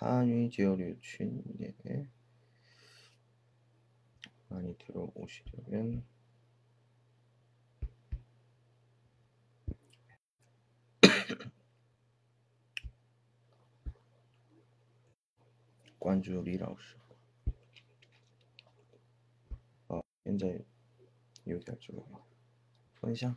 한위 제어류춘 예. 많이 들어오시려면 관주 리라우스 아, 현재 요기할 줄 알아. 分享。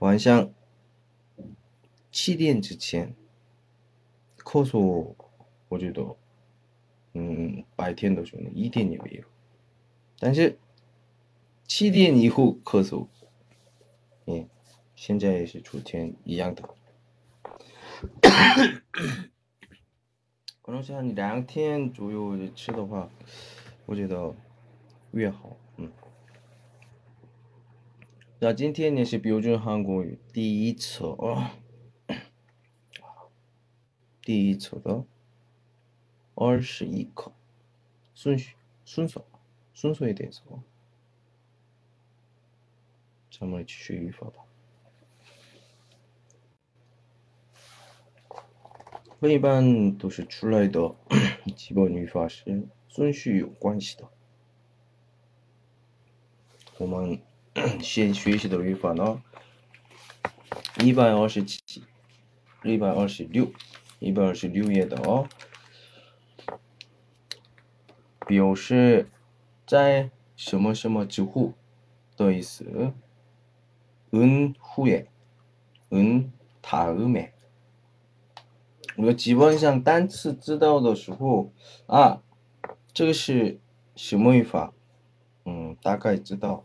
晚上七点之前咳嗽，我觉得，嗯，白天的时候一点也没有，但是七点以后咳嗽，嗯，现在也是昨天一样的。可能是你两天左右吃的话，我觉得越好。 那今天呢是标准韩国语第一册啊，第一册的二十一课，顺序顺手顺手一点说，咱们继续语法吧。和一般都是出来的基本语法是顺序有关系的，我们。先学习的语法呢，一百二十七、一百二十六、一百二十六页的哦，表示在什么什么之后的意思。은 후에, 은 다음에. 우리가 기본상 단츠 知道的时候啊，这个是什么语法？嗯，大概知道。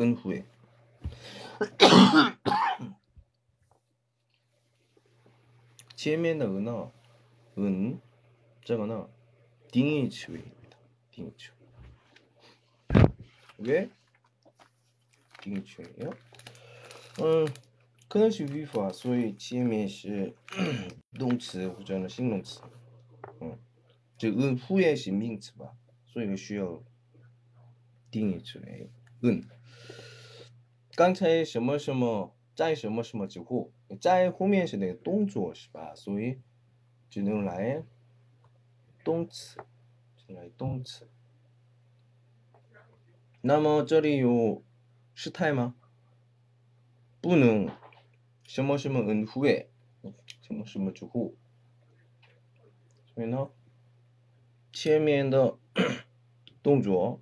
은 후에前面的 은어 은 这个呢定义词尾입니다定义词왜 定群呀，嗯，可能是语法，所以前面是动词或者呢形容词，嗯，这嗯后面是名词吧，所以需要定义出来。嗯， 刚才什么什么在什么什么之后，在后面是那个动作是吧？所以只能来动词，只来动词。那么这里有。时态吗？不能什么什么恩후에什么什么之后，所以呢，前面的 动作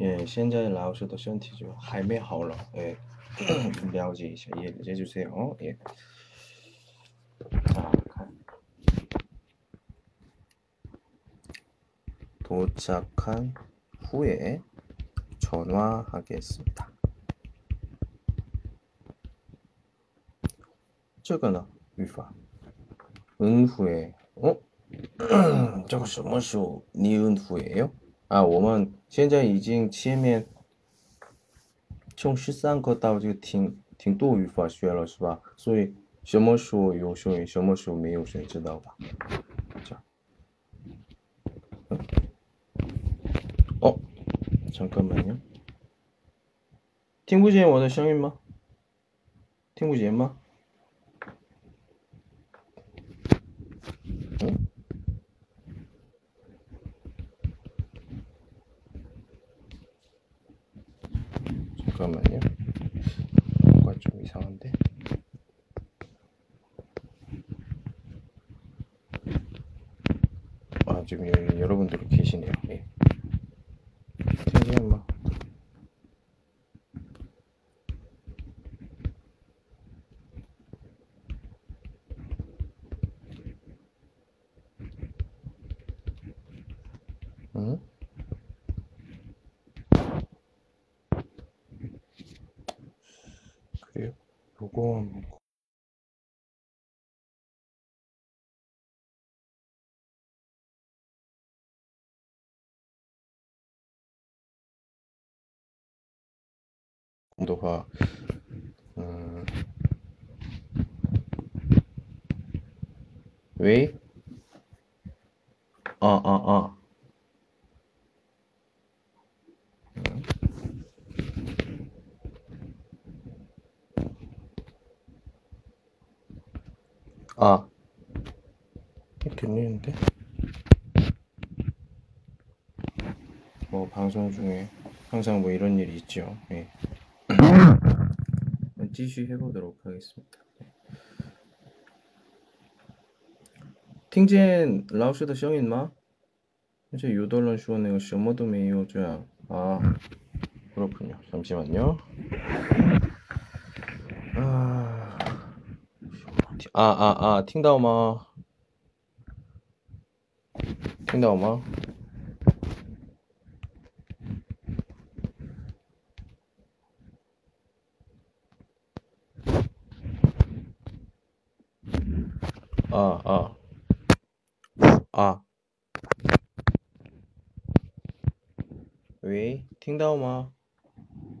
예, 现在老师的身体就还没好了. 예. 了解一下, 예, 이해 주세요. 예. 자, 도착한 후에 전화하겠습니다. 这个呢语法은 후에 어? 这个什么时候你은 후에요? 아, 我们现在已经前面从十三个到这个挺挺多语法学了是吧？所以什么时候有声音，什么时候没有声音，知道吧？这样。哦，잠깐만요。 听不见我的声音吗？听不见吗？ 좀 이상한데. 아 지금 여기 여러분들 계시네요. 예. 잠시만. 응? 그래요? 요거 한번 공도화 음, 왜? 아, 아, 아. 음. 아, 들리는데? 뭐 방송 중에 항상 뭐 이런 일이 있죠. 예. 지시 해 보도록 하겠습니다. 팅진 라오슈드 시험인마? 이제 요덜런 슈원의 시험도 메이오주야. 아 그렇군요. 잠시만요. 아, 아, 아, 아 팅다오마. 팅다오마.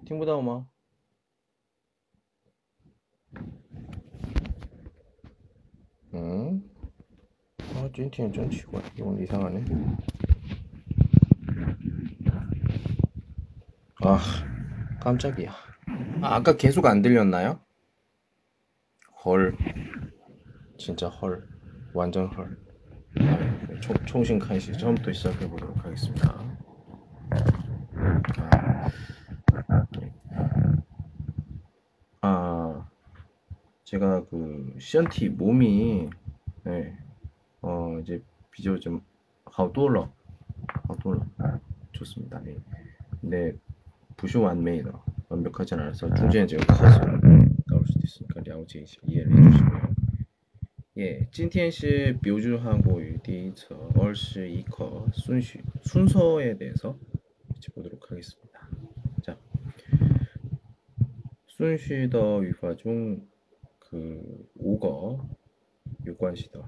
听不到吗？嗯？啊，今天真奇怪，用이상하네 아, 깜짝이야. 아, 아까 계속 안 들렸나요? 헐. 진짜 헐 완전 헐 총, 총신 칸시 처음부터 시작해 보도록 하겠습니다 아 제가 그 시언티 몸이 네, 어 이제 비교 좀 하우돌러 하우돌러 좋습니다 네. 근데 부쇼 완메이더 완벽하진 않아서 중재는 제가 커서 나올 수도 있으니까 了解 이해를 해주시고요 예, 今天是标准한국어第一册二十一课 순시 순서에 대해서 보도록 하겠습니다. 자, 순시的 语法 중 그 5거 有关系的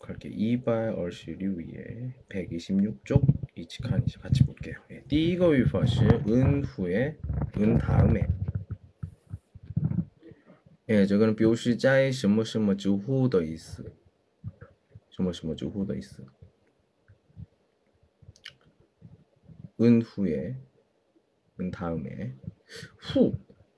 갈게 226에 126쪽 이치칸 같이 볼게요. 예, 第一个语法是은 후에 은 다음에 哎，这个呢，表示在什么什么之后的意思，什么什么之后的意思。은 후에, 은 다음에, 후,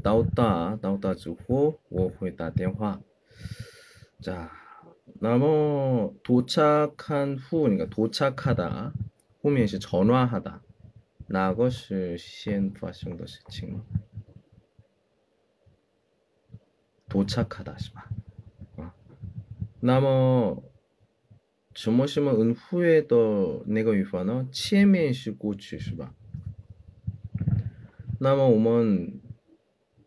예, 나왔다, 나왔다 주고 我会打电话. 자, 나머 도착한 후, 그러니까 도착하다, 후면 시 전화하다. 哪个是先发生的事情？ 도착하다 是吧？啊，那么什么什么은 후에的那个语法呢？前面是过去是吧？那么我们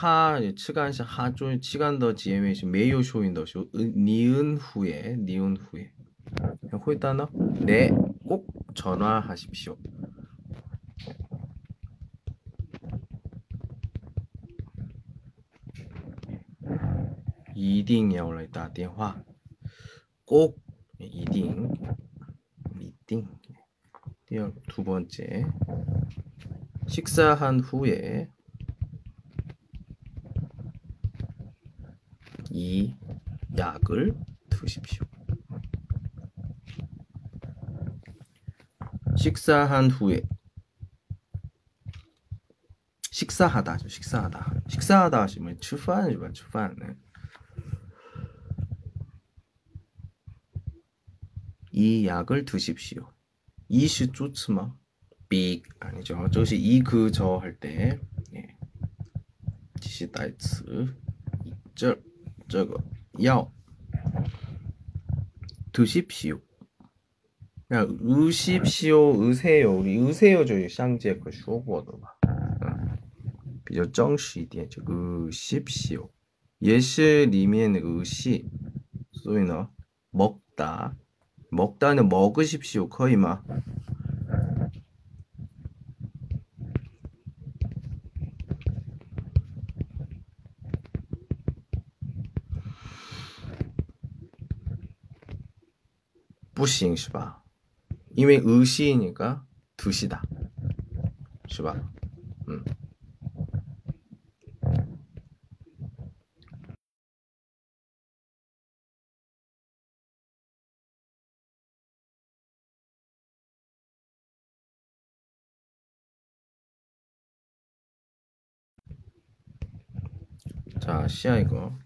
하 치간시 하조 치간더 지엠에시 메요 쇼인더쇼 니은 후에 니은 후에. 호이단어 네꼭 전화하십시오. 이딩이야 올라있다. 대화. 꼭 이딩 미팅. 두 번째. 식사한 후에 이 약을 드십시오. 식사한 후에 식사하다죠. 식사하다. 식사하다 하시면 吃饭是吧?吃饭. 네. 이 약을 드십시오. 이시 좋지마. 빅 아니죠. 저것이 이 그 저 할 때. 예. 지시 다이츠. 저 저거 要 드십시오. 야, 으십시오, 으세요. 우리 으세요 저기 상제 그 쇼거도 봐. 比较正式一点就 으십시오. 也是里面那个 으시. 所以呢 먹다. 먹다는 먹으십시오. 거의 막 不行是吧？因为 의시니까 드시다. 是吧? 음. 자, 시야 이거.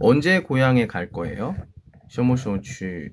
언제 고향에 갈 거예요? 什么时候去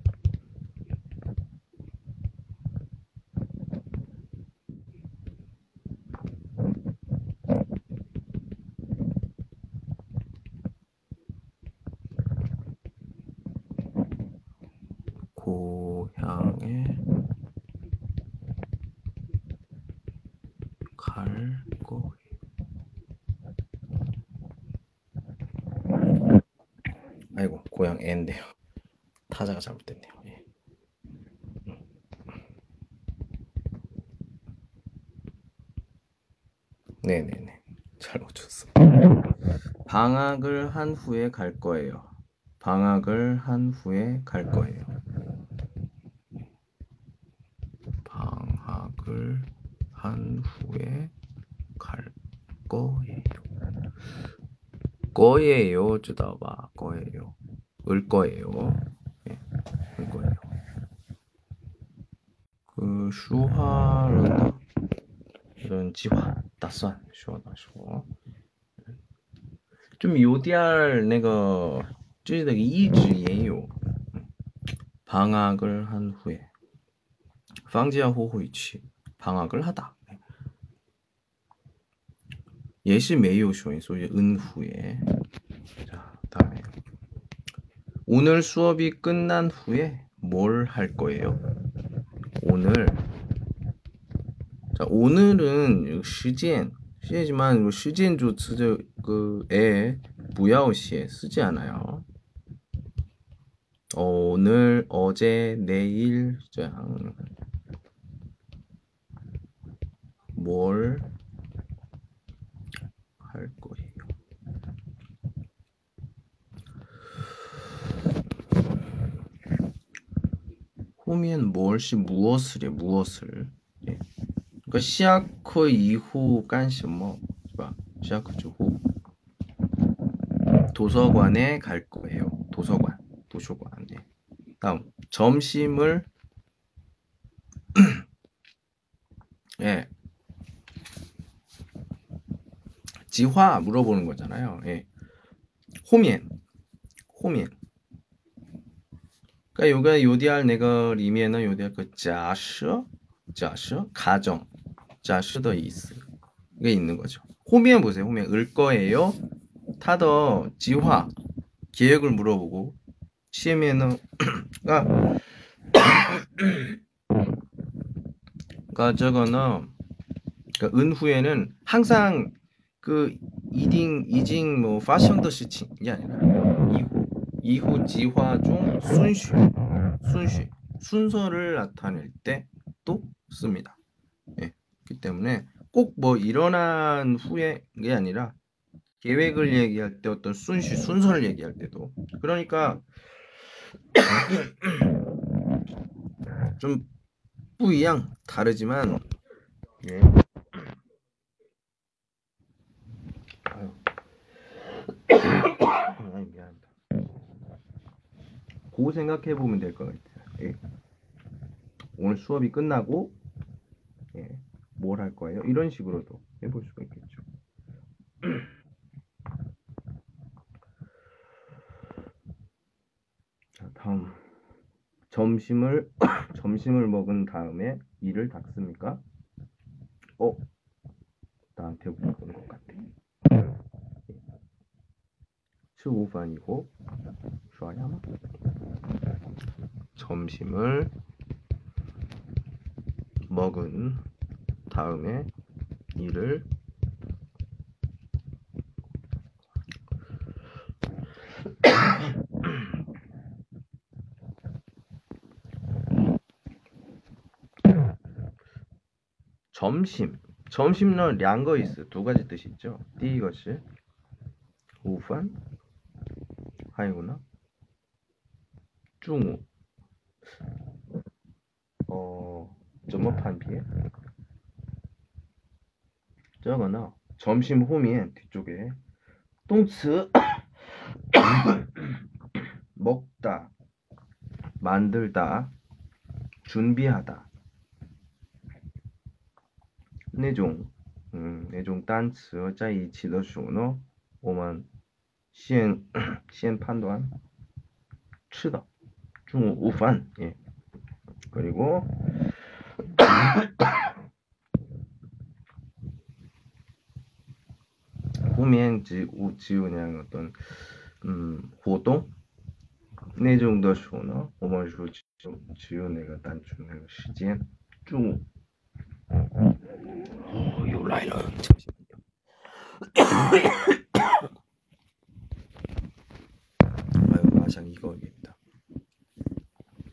아닌데요. 타자가 잘못됐네요. 예. 음. 네네네. 잘 맞췄어. 방학을 한 후에 갈 거예요. 방학을 한 후에 갈 거예요. 방학을 한 후에 갈 거예요. 거예요, 주다봐. 거예요. 을 거예요. 예, 을 거예요. 그 슈화는 이런 지화 다산 슈화 다슈 좀 요디알 내가 쯔이덕 이지 예요. 방학을 한 후에 방지야 호호이치 방학을 하다. 예시 메요 쇼인 소위 은 후에 오늘 수업이 끝난 후에 뭘 할 거예요? 오늘 자 오늘은 시간 시간이지만 시간 조츠 그에 무야오시에 쓰지 않아요. 어, 오늘 어제 내일 장 뭘 할 거예요. 후면 무엇이 무엇을 해 무엇을 예. 그러니까 시아크 이후 깐시么 시아크 주후 도서관에 갈 거예요. 도서관 도서관에 다음 점심을 예 지화 물어보는 거잖아요. 예. 호면, 호면. 그러니까 요가 요디알 내가 리면은 요디알 그 자셔, 자셔, 가정, 자셔더 이스 이게 있는 거죠. 호면 보세요. 호면 을 거예요. 타더 지화 계획을 물어보고 시에면은 그러니까 그러니까 저거는 그러니까 은 후에는 항상 그 이딩 이징 뭐 파션 더 시칭 이게 아니라 이후 이후 지화 중 순시 순시 순서를 나타낼 때 또 씁니다. 예. 그렇기 때문에 꼭 뭐 일어난 후에 게 아니라 계획을 얘기할 때 어떤 순시 순서를 얘기할 때도 그러니까 좀 뿌이양 다르지만 예. 아유, 미안합니다. 그 생각해 보면 될 것 같아요. 예. 오늘 수업이 끝나고 예. 뭘 할 거예요? 이런 식으로도 해볼 수가 있겠죠. 자, 다음 점심을 점심을 먹은 다음에 이를 닦습니까? 어, 나한테 물어보는 것 같아. 吃午饭以后 쉬어야 마 점심을 먹은 다음에 일을 점심 점심은 량거이스 두 가지 뜻이 있죠. 이것이 오판 하이구나 중우 어 점어 판비에 저거는 점심 후면 뒤쪽에 똥츠 먹다 만들다 준비하다 那种嗯那种单词在一起的时候呢，我们先先判断吃的 중후반 예. 그리고 후면지 우지우냥 어떤 음 호동? 내 네 정도 쇼나 오만 쇼 지우 내가 단축 내가 시간 중요 라이너 잠시만요 아유 마상 이거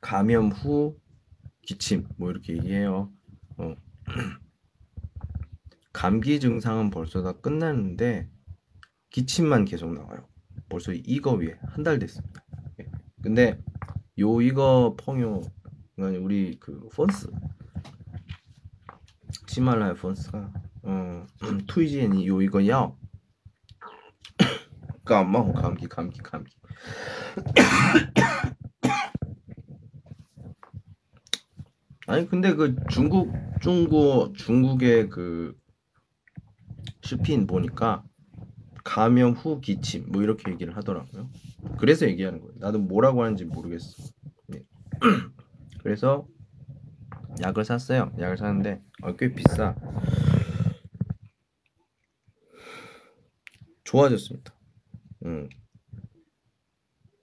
감염 후 기침 뭐 이렇게 얘기해요. 어. 감기 증상은 벌써 다 끝났는데 기침만 계속 나와요. 벌써 이거 위에 한 달 됐습니다. 예. 근데 요 이거 펑요 우리 그 펀스 히말라야 펀스가 어 투이지엔이 요 이거 야 까마 감기 감기 감기 아니 근데 그 중국 중국 중국의 그 스핀 보니까 감염 후 기침 뭐 이렇게 얘기를 하더라고요. 그래서 얘기하는 거예요. 나도 뭐라고 하는지 모르겠어. 네. 그래서 약을 샀어요. 약을 샀는데 어, 꽤 비싸. 좋아졌습니다. 음.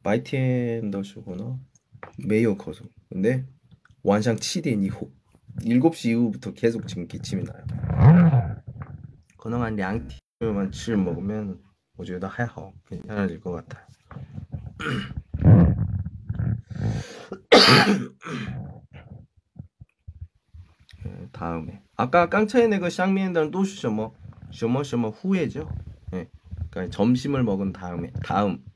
바이텐더슈거나 메이어 커서. 근데 완상 7인 이후 7시 이후부터 계속 지금 기침이 나요. 可能한两天만 치 먹으면 我觉得还好 괜찮아질 것 같아요. 예, 다음에 아까 깡차이 내그 쌍미엔다는 또什么什么什么 후에죠. 예. 그러니까 점심을 먹은 다음에 다음 예.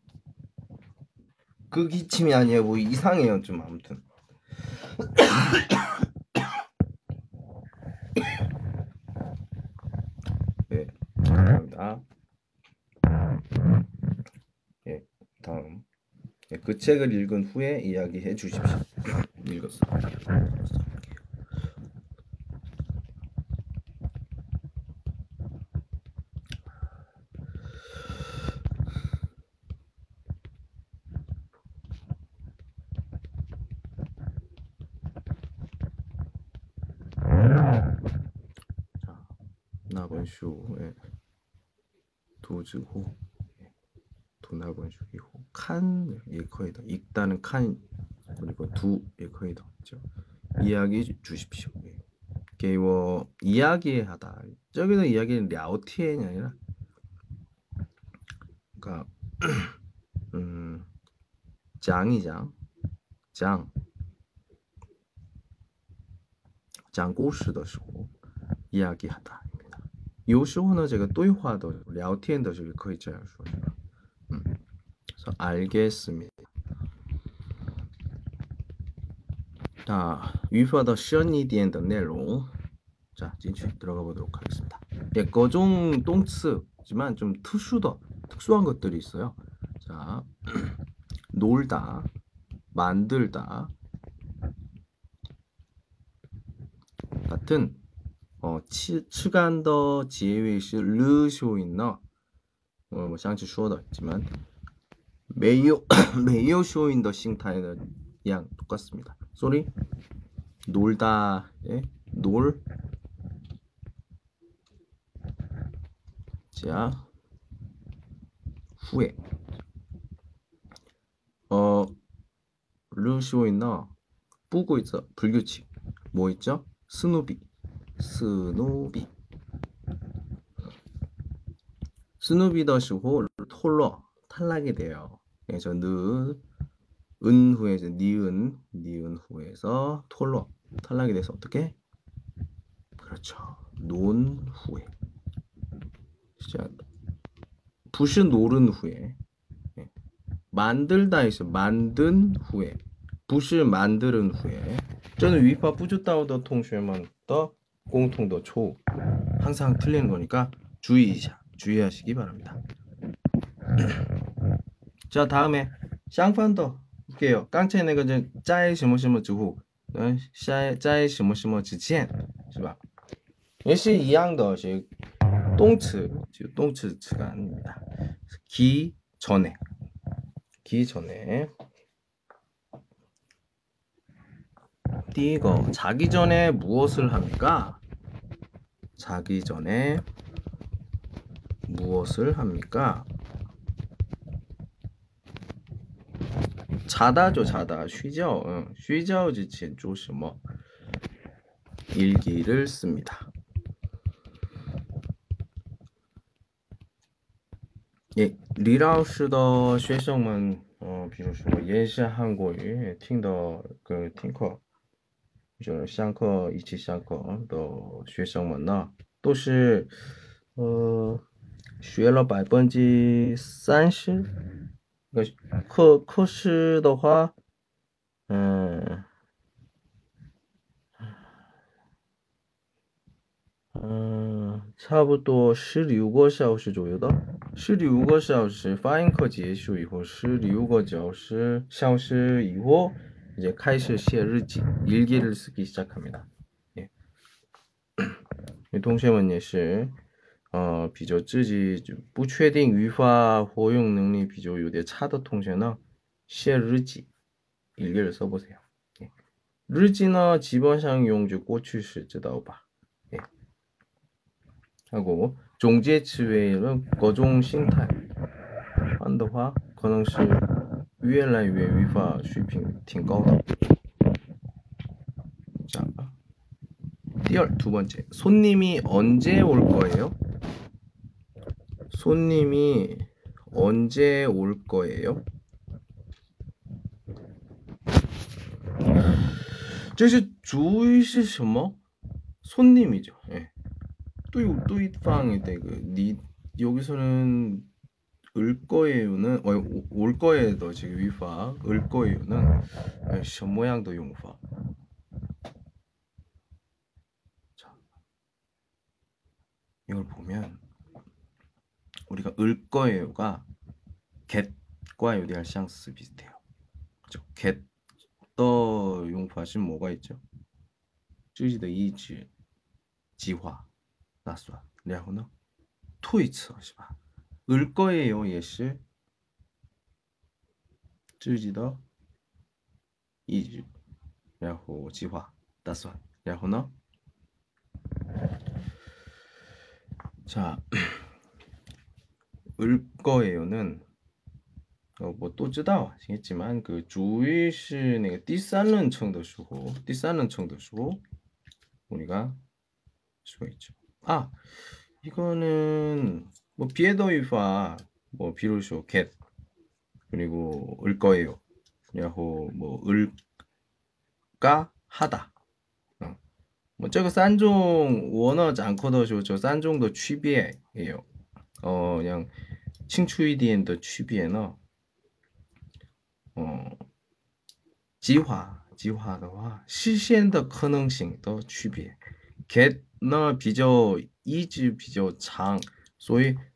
그 기침이 아니에요. 뭐 이상해요. 좀 아무튼. 네, 감사합니다. 예, 다음. 예, 그 책을 읽은 후에 이야기해 주십시오. 읽었어. 자, 나본슈 예. 도즈고 예. 도나본슈이고 칸 예커이다 읽다는 칸 그리고 두 예커이다 그죠 이야기 해 주십시오 예. 게워 이야기하다 저기는 이야기는 랴오티엔이 아니라 그러니까 음 장이장 장 讲故事的时候压力很大。 有时候呢，这个对话的聊天的时候可以这样说，是吧？嗯，说알겠습니다。 자, 유효하다 시원一点的内容. 자, 진출 들어가 보도록 하겠습니다. 예, 거종 동츠지만 좀 특수더 특수한 것들이 있어요. 자, 놀다, 만들다, 같은 어, 치, 吃干的 지혜의是 르쇼인너 어, 뭐 상치 슈어도 있지만 메이오 메이오 쇼인더 싱타에는 양 똑같습니다. 소리 놀다의 놀 자, 후에 어 르쇼인너 뿌고 있어 불규칙 뭐 있죠? 스누비 스누비 스누비 더시고 톨러 탈락이 돼요. 그래서 느 은 후에서 니은 니은 후에서 톨로 탈락이 돼서 어떻게? 그렇죠. 논 후에. 자, 부시 노른 후에 예. 만들다 해서 만든 후에 부시 만드는 후에 저는 위파 부주다오더 통쉐만 더 공통도 초 항상 틀리는 거니까 주의 주의하시기 바랍니다. 자 다음에 샹판더 볼게요. 깡체 내가 이제 짜이 시모시모 주후 짜이 시모시모 지첸 是吧? 역시 이양더 똥츠 똥츠 츠가 아닙니다. 기 전에 기 전에 第一个 자기 전에 무엇을 합니까? 자기 전에 무엇을 합니까? 자다죠 자다 쉬죠 응. 쉬죠 지친 조시뭐 일기를 씁니다. 예, 리라우스的 学生们 어, 比如说也是韩国语听的그听课 就是上课一起上课的学生们呢，都是呃学了百分之三十。个课课时的话，嗯嗯，差不多十六个小时左右的，十六个小时发音课结束以后，十六个小时小时以后。 이제 카이시 시의 일기, 일기를 쓰기 시작합니다. 예. 동시에也 어, 比较自己不确定语法活用能力比较有点差的同学呢写日记 일기를 써보세요. 예. 日记呢基本上用就过去式知道吧? 예. 하고 总结词외에는各种 心态 한다话 可能是 越来越语法水平挺高的。 자, 第二두 번째 손님이 언제 올 거예요? 손님이 언제 올 거예요? 这是主语是什么? 손님이죠. 예. 对对方的그 여기서는 을 거예요는 어, 올 거예도 지금 위파 을 거예요는 시 모양도 용파 자 이걸 보면 우리가 을 거예요가 get과 요리할 샹스 비슷해요 그죠 get 더 용파신 뭐가 있죠 自己的意志计划打算然后呢推测是吧 을 거예요, 예시. 쯔지더 이즈 야호 지화. 따스완. 야호너. 자, 을 거예요는 어, 뭐또 쯔다 하시겠지만 그 주의시는 띠싸는 청도 쓰고 띠싸는 청도 쓰고 우리가 쓰고 있죠. 아 이거는 뭐 비에더유파 뭐 비로소 get 그리고 을 거예요. 야호 뭐 을까 하다. 어. 뭐 저거 싼종 원어 장커더쇼 저 싼종도 취비에요. 어 그냥 칭추이디엔더 취비에너 어 지화 지화的话 实现的可能性的 区别 get呢比较一直比较长所以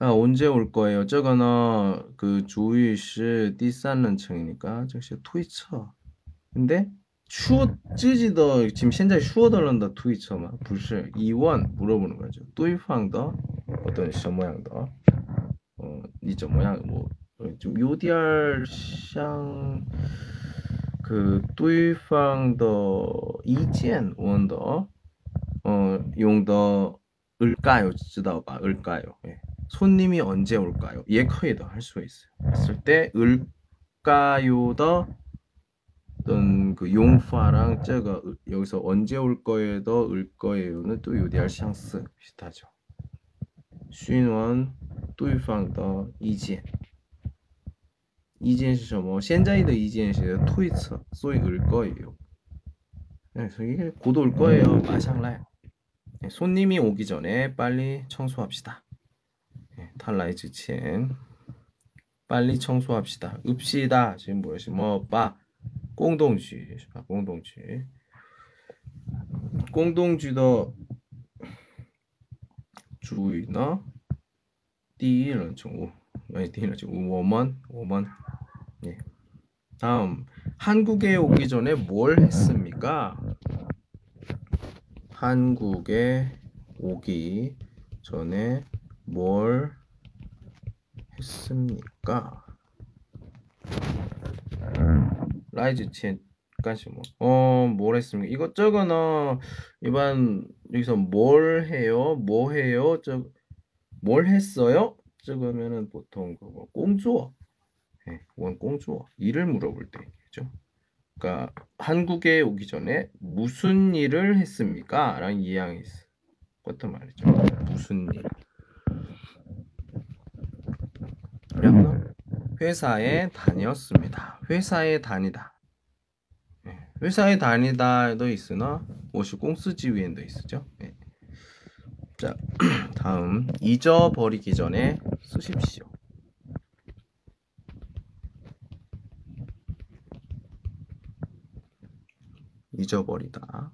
아, 언제 올 거예요? 저거는 그 주의 是第三人称이니까 즉시 트위처. 근데 说自己的 지금 현재 说的人的 트위처만 不是 이원 물어보는 거죠. 对方的 어떤 什么样的 어, 你怎么样뭐 좀 요디알 像그对方的意见问的 어, 용더 을까요? 知道吧? 을까요? 예. 손님이 언제 올까요? 예커이더 할 수가 있어요. 했을 때 을까요더 어떤 그 용파랑 제가 여기서 언제 올 거예요 더을 거예요는 또 요리할 샹스 비슷하죠. 쉰원 뚜이팡더 이지엔 이지엔 시점어 현자이더 뭐. 이지엔 시점 토이처 소이 을 거예요. 네, 그래서 이게 곧 올 거예요. 마상라 네, 손님이 오기 전에 빨리 청소합시다. 탈라이 지칭 빨리 청소합시다. 읍시다. 지금 뭐였지? 뭐빠 공동쥐. 공동쥐. 아, 공동쥐도 주의나 띠는 정우. 아니 띠는 정우. 워먼 워먼. 예. 다음 한국에 오기 전에 뭘 했습니까? 한국에 오기 전에 뭘 했습니까? 라이즈 첸까지 뭐. 어, 뭘 했습니까? 이것저것은 일반 여기서 뭘 해요? 뭐 해요? 저뭘 했어요? 저거면은 보통 그거 꽁주어. 예, 원 꽁주어. 일을 물어볼 때죠. 그러니까 한국에 오기 전에 무슨 일을 했습니까? 라는 이양이 있어. 어떤 말이죠? 무슨 일? 회사에 다녔습니다. 회사에 다니다. 예, 회사에 다니다도 있으나 옷이 꽁스지위엔도 있으죠. 네. 자, 다음 잊어버리기 전에 쓰십시오. 잊어버리다.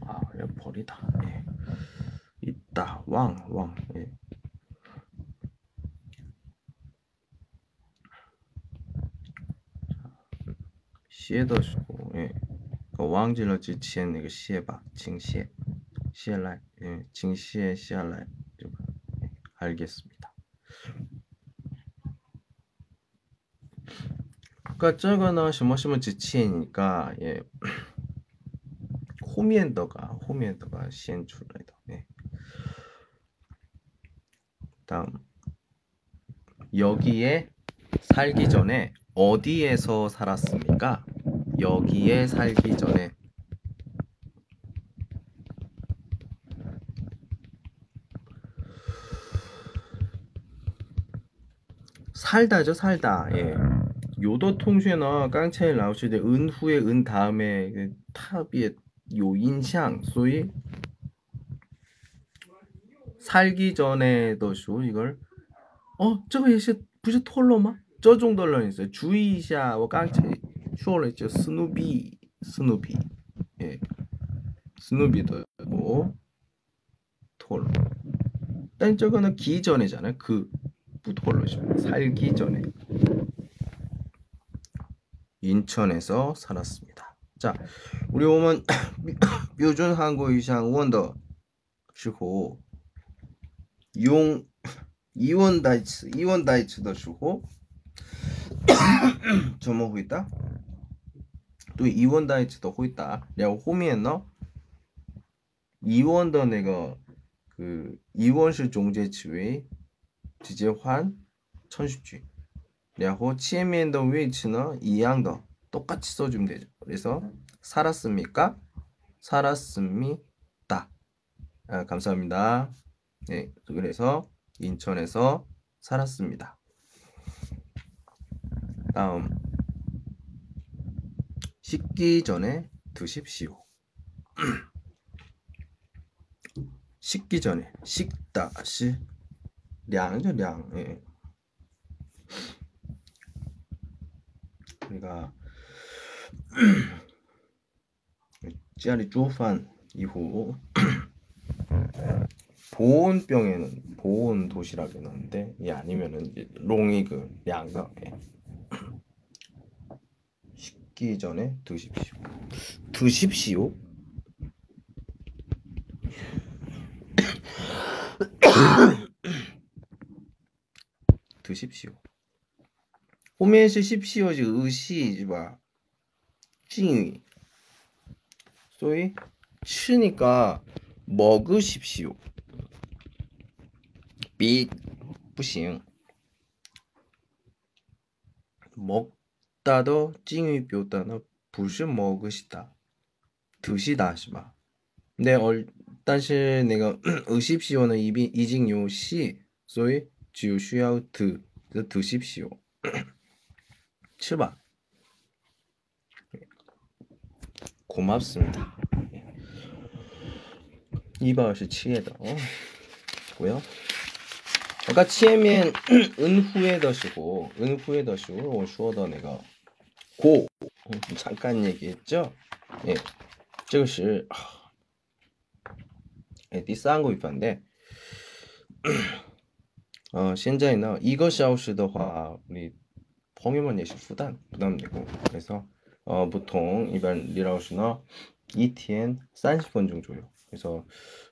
아, 버리다. 예. 있다. 왕, 왕. 예. 시에더시고, 예. 그 왕질러 지치엔 그 시에바, 징시에, 시에라이, 예. 징시에 시에라이. 예. 알겠습니다. 그러니까 저거는 什么什么之前이니까 예. 호미엔더가 호미엔더가 시엔출레 여기에 살기 전에 어디에서 살았습니까? 여기에 살기 전에 살다죠 살다 예. 요도 통쉐너 깡차이 라오시데 은 후에 은 다음에 그 탑의 요 인상 소위 살기 전에도 쇼 이걸 어 저거 예시 부시 톨로마? 저 정도로 있어요. 주의샤 뭐 깡차이 쇼를 했죠. 스누비 스누비. 예. 스누비도 고 톨로. 딴 저거는 기 전에잖아요. 그 부톨로죠 살기 전에. 인천에서 살았습니다. 자, 우리 오면 표준 한국 이상 원더 时候용 이원 다이츠, 이원 다이츠도 주고 저뭐 호이다? 또 이원 다이츠도 호이다. 내가 호미했나? 이원더 내가 그 이원시 종제치웨 지제환 천십주. 야호 치에미엔더 위치는 이양더 똑같이 써주면 되죠. 그래서 살았습니까? 살았습니다. 아, 감사합니다. 네, 그래서 인천에서 살았습니다. 다음 식기 전에 드십시오. 식기 전에 식다 시 량이죠 량. 예. 우리가 찌아리 조판 이후 보온병에는 보온 도시락이 넣는데 이 아니면은 롱이그 양가 예. 식기 전에 드십시오. 드십시오. 드십시오. 호메스십시오지 의시지 마. 찡이. 소위 치니까 먹으십시오. 비不行. 먹다도 敬语 表达呢不是 먹으시다. 드시다 是吧? 네, 얼, 但是那个 의십시오는 이비 이징요 시, 所以只有需要 드, 그 드십시오. 吃吧. 고맙습니다. 一百二十七页的 어. 그러니까 치에면 은후에 더시고 은후에 더시고 슈어더 내가 고. 어, 잠깐 얘기했죠. 예, 이것이 예, 디스한 거 입한데. 어, 현재나 이것이 아웃시더화 우리 범위만 예시 부담 부담되고. 그래서 어, 보통 일반 리라우시나 ETN 30분 정도요. 그래서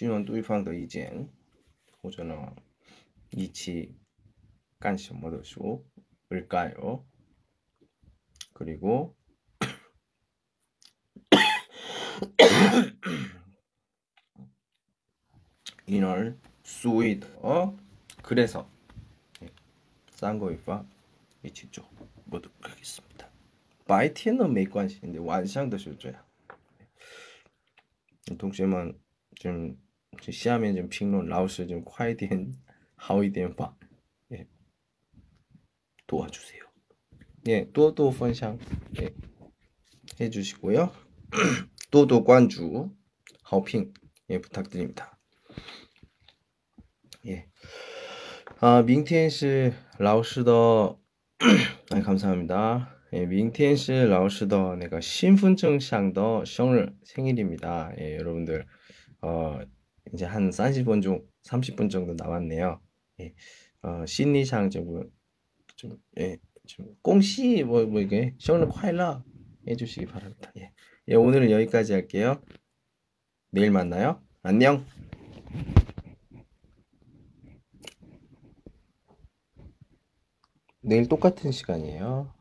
希望对方的意见，或者呢一起干什么的时候을까요 그리고 인얼 스위드 어 그래서 쌍거이파 이치죠 보도록 하겠습니다. 白天呢没关系，你晚上的时候这样。同学们 좀下面좀评论 老师좀快一点好一点吧 예. 도와주세요. 예, 多多分享 예. 해주시고요. 多多关注 好评 예, 부탁드립니다. 예. 아, 明天是老师的 아, 감사합니다. 예, 明天是老师的那个身份证上的生日 생일입니다. 예, 여러분들 어, 이제 한 30분 중 30분 정도 남았네요. 예. 어, 심리상 좀, 좀, 예, 좀, 공시, 뭐, 뭐, 이게, 생일 快乐 해주시기 바랍니다. 예. 예, 오늘은 여기까지 할게요. 내일 만나요. 안녕! 내일 똑같은 시간이에요.